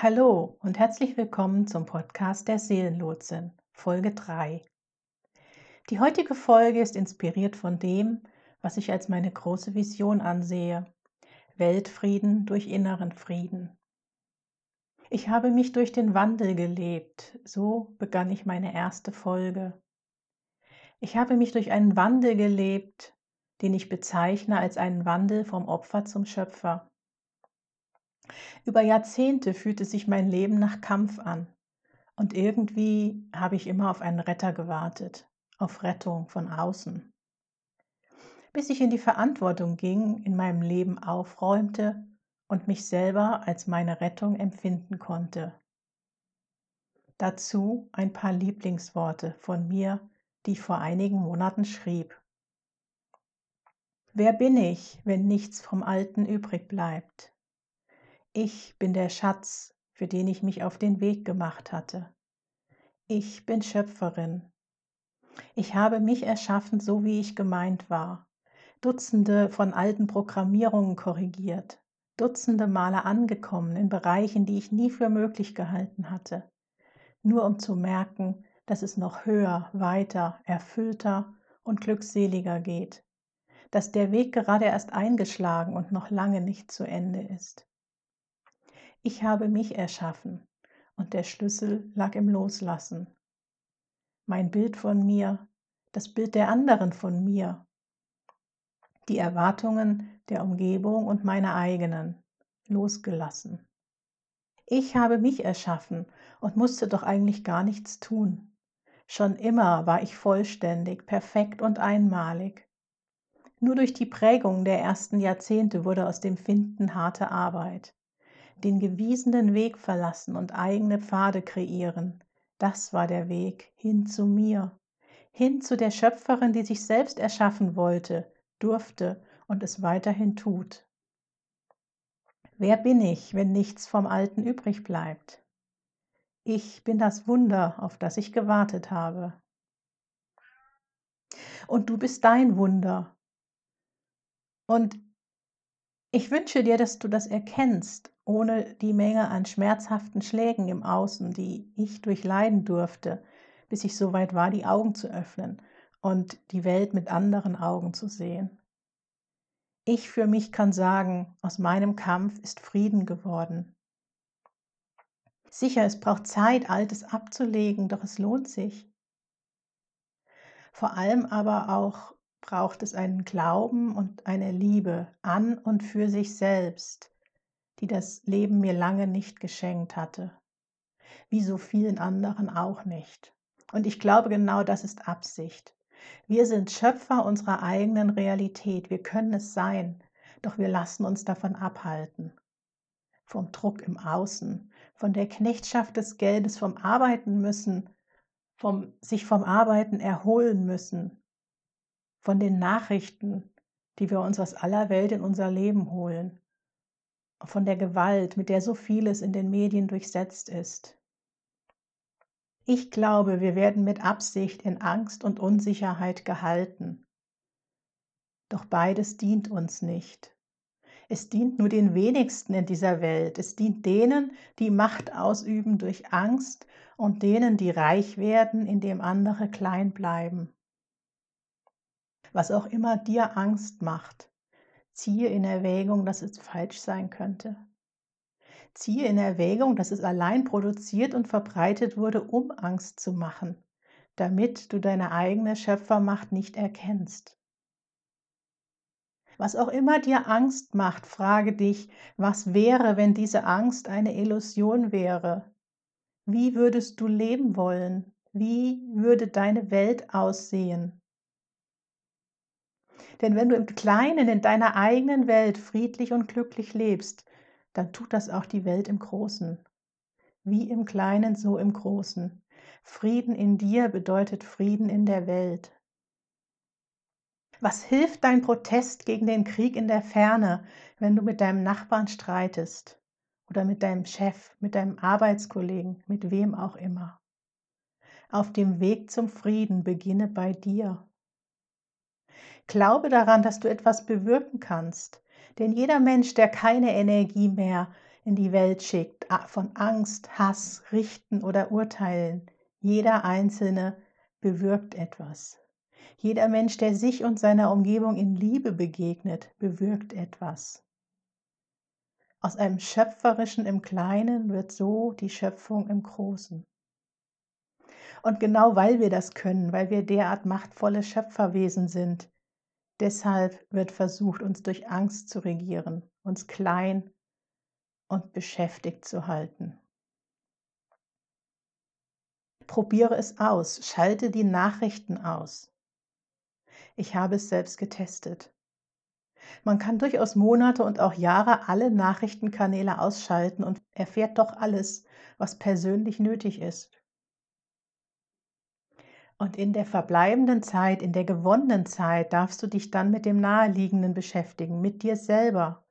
Hallo und herzlich willkommen zum Podcast der Seelenlotsin, Folge 3. Die heutige Folge ist inspiriert von dem, was ich als meine große Vision ansehe. Weltfrieden durch inneren Frieden. Ich habe mich durch den Wandel gelebt, so begann ich meine erste Folge. Ich habe mich durch einen Wandel gelebt, den ich bezeichne als einen Wandel vom Opfer zum Schöpfer. Über Jahrzehnte fühlte sich mein Leben nach Kampf an und irgendwie habe ich immer auf einen Retter gewartet, auf Rettung von außen. Bis ich in die Verantwortung ging, in meinem Leben aufräumte und mich selber als meine Rettung empfinden konnte. Dazu ein paar Lieblingsworte von mir, die ich vor einigen Monaten schrieb. Wer bin ich, wenn nichts vom Alten übrig bleibt? Ich bin der Schatz, für den ich mich auf den Weg gemacht hatte. Ich bin Schöpferin. Ich habe mich erschaffen, so wie ich gemeint war. Dutzende von alten Programmierungen korrigiert, Dutzende Male angekommen in Bereichen, die ich nie für möglich gehalten hatte, nur um zu merken, dass es noch höher, weiter, erfüllter und glückseliger geht, dass der Weg gerade erst eingeschlagen und noch lange nicht zu Ende ist. Ich habe mich erschaffen und der Schlüssel lag im Loslassen. Mein Bild von mir, das Bild der anderen von mir, die Erwartungen der Umgebung und meine eigenen, losgelassen. Ich habe mich erschaffen und musste doch eigentlich gar nichts tun. Schon immer war ich vollständig, perfekt und einmalig. Nur durch die Prägung der ersten Jahrzehnte wurde aus dem Finden harte Arbeit den gewiesenen Weg verlassen und eigene Pfade kreieren. Das war der Weg hin zu mir, hin zu der Schöpferin, die sich selbst erschaffen wollte, durfte und es weiterhin tut. Wer bin ich, wenn nichts vom Alten übrig bleibt? Ich bin das Wunder, auf das ich gewartet habe. Und du bist dein Wunder. Und ich wünsche dir, dass du das erkennst ohne die Menge an schmerzhaften Schlägen im Außen, die ich durchleiden durfte, bis ich so weit war, die Augen zu öffnen und die Welt mit anderen Augen zu sehen. Ich für mich kann sagen, aus meinem Kampf ist Frieden geworden. Sicher, es braucht Zeit, Altes abzulegen, doch es lohnt sich. Vor allem aber auch braucht es einen Glauben und eine Liebe an und für sich selbst, die das Leben mir lange nicht geschenkt hatte, wie so vielen anderen auch nicht. Und ich glaube, genau das ist Absicht. Wir sind Schöpfer unserer eigenen Realität, wir können es sein, doch wir lassen uns davon abhalten. Vom Druck im Außen, von der Knechtschaft des Geldes, vom Arbeiten müssen, vom sich vom Arbeiten erholen müssen, von den Nachrichten, die wir uns aus aller Welt in unser Leben holen, von der Gewalt, mit der so vieles in den Medien durchsetzt ist. Ich glaube, wir werden mit Absicht in Angst und Unsicherheit gehalten. Doch beides dient uns nicht. Es dient nur den wenigsten in dieser Welt. Es dient denen, die Macht ausüben durch Angst und denen, die reich werden, indem andere klein bleiben. Was auch immer dir Angst macht, Ziehe in Erwägung, dass es falsch sein könnte. Ziehe in Erwägung, dass es allein produziert und verbreitet wurde, um Angst zu machen, damit du deine eigene Schöpfermacht nicht erkennst. Was auch immer dir Angst macht, frage dich, was wäre, wenn diese Angst eine Illusion wäre? Wie würdest du leben wollen? Wie würde deine Welt aussehen? Denn wenn du im Kleinen in deiner eigenen Welt friedlich und glücklich lebst, dann tut das auch die Welt im Großen. Wie im Kleinen, so im Großen. Frieden in dir bedeutet Frieden in der Welt. Was hilft dein Protest gegen den Krieg in der Ferne, wenn du mit deinem Nachbarn streitest oder mit deinem Chef, mit deinem Arbeitskollegen, mit wem auch immer? Auf dem Weg zum Frieden beginne bei dir. Glaube daran, dass du etwas bewirken kannst. Denn jeder Mensch, der keine Energie mehr in die Welt schickt, von Angst, Hass, Richten oder Urteilen. Jeder Einzelne bewirkt etwas. Jeder Mensch, der sich und seiner Umgebung in Liebe begegnet, bewirkt etwas. Aus einem Schöpferischen im Kleinen wird so die Schöpfung im Großen. Und genau weil wir das können, weil wir derart machtvolle Schöpferwesen sind, deshalb wird versucht, uns durch Angst zu regieren, uns klein und beschäftigt zu halten. Probiere es aus, schalte die Nachrichten aus. Ich habe es selbst getestet. Man kann durchaus Monate und auch Jahre alle Nachrichtenkanäle ausschalten und erfährt doch alles, was persönlich nötig ist. Und in der verbleibenden Zeit, in der gewonnenen Zeit, darfst du dich dann mit dem Naheliegenden beschäftigen, mit dir selber.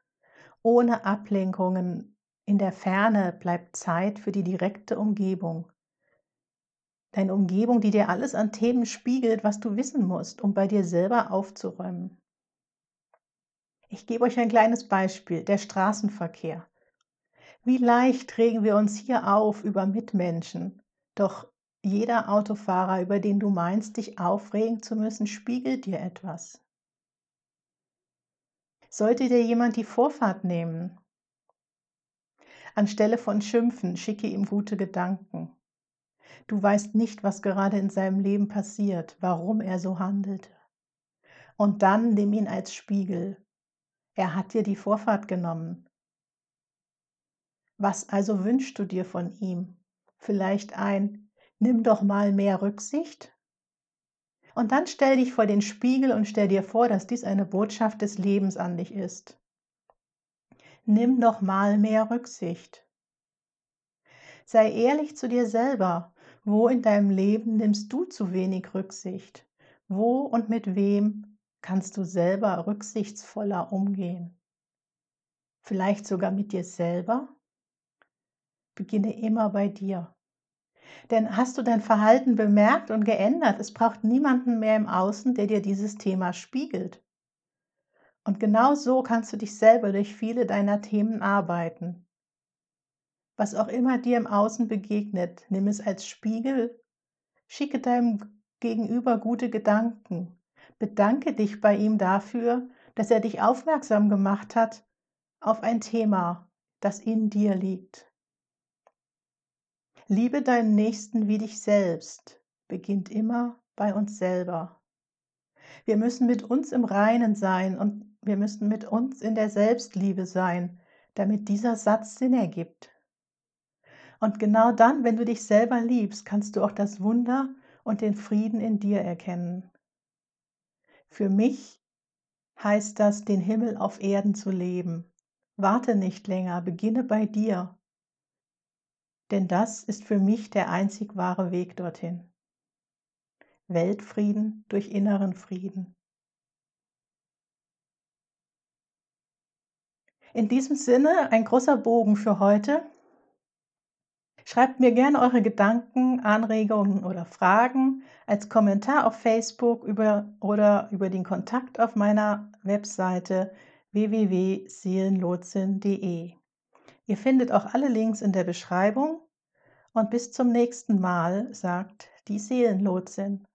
Ohne Ablenkungen. In der Ferne bleibt Zeit für die direkte Umgebung. Deine Umgebung, die dir alles an Themen spiegelt, was du wissen musst, um bei dir selber aufzuräumen. Ich gebe euch ein kleines Beispiel, der Straßenverkehr. Wie leicht regen wir uns hier auf über Mitmenschen, doch jeder Autofahrer, über den du meinst, dich aufregen zu müssen, spiegelt dir etwas. Sollte dir jemand die Vorfahrt nehmen, anstelle von Schimpfen, schicke ihm gute Gedanken. Du weißt nicht, was gerade in seinem Leben passiert, warum er so handelte. Und dann nimm ihn als Spiegel. Er hat dir die Vorfahrt genommen. Was also wünschst du dir von ihm? Vielleicht ein nimm doch mal mehr Rücksicht. Und dann stell dich vor den Spiegel und stell dir vor, dass dies eine Botschaft des Lebens an dich ist. Nimm doch mal mehr Rücksicht. Sei ehrlich zu dir selber. Wo in deinem Leben nimmst du zu wenig Rücksicht? Wo und mit wem kannst du selber rücksichtsvoller umgehen? Vielleicht sogar mit dir selber? Beginne immer bei dir. Denn hast du dein Verhalten bemerkt und geändert? Es braucht niemanden mehr im Außen, der dir dieses Thema spiegelt. Und genau so kannst du dich selber durch viele deiner Themen arbeiten. Was auch immer dir im Außen begegnet, nimm es als Spiegel, schicke deinem Gegenüber gute Gedanken, bedanke dich bei ihm dafür, dass er dich aufmerksam gemacht hat auf ein Thema, das in dir liegt. Liebe deinen Nächsten wie dich selbst beginnt immer bei uns selber. Wir müssen mit uns im Reinen sein und wir müssen mit uns in der Selbstliebe sein, damit dieser Satz Sinn ergibt. Und genau dann, wenn du dich selber liebst, kannst du auch das Wunder und den Frieden in dir erkennen. Für mich heißt das, den Himmel auf Erden zu leben. Warte nicht länger, beginne bei dir denn das ist für mich der einzig wahre Weg dorthin. Weltfrieden durch inneren Frieden. In diesem Sinne ein großer Bogen für heute. Schreibt mir gerne eure Gedanken, Anregungen oder Fragen als Kommentar auf Facebook über, oder über den Kontakt auf meiner Webseite www.seelenlotsin.de. Ihr findet auch alle Links in der Beschreibung und bis zum nächsten Mal, sagt die Seelenlotsin.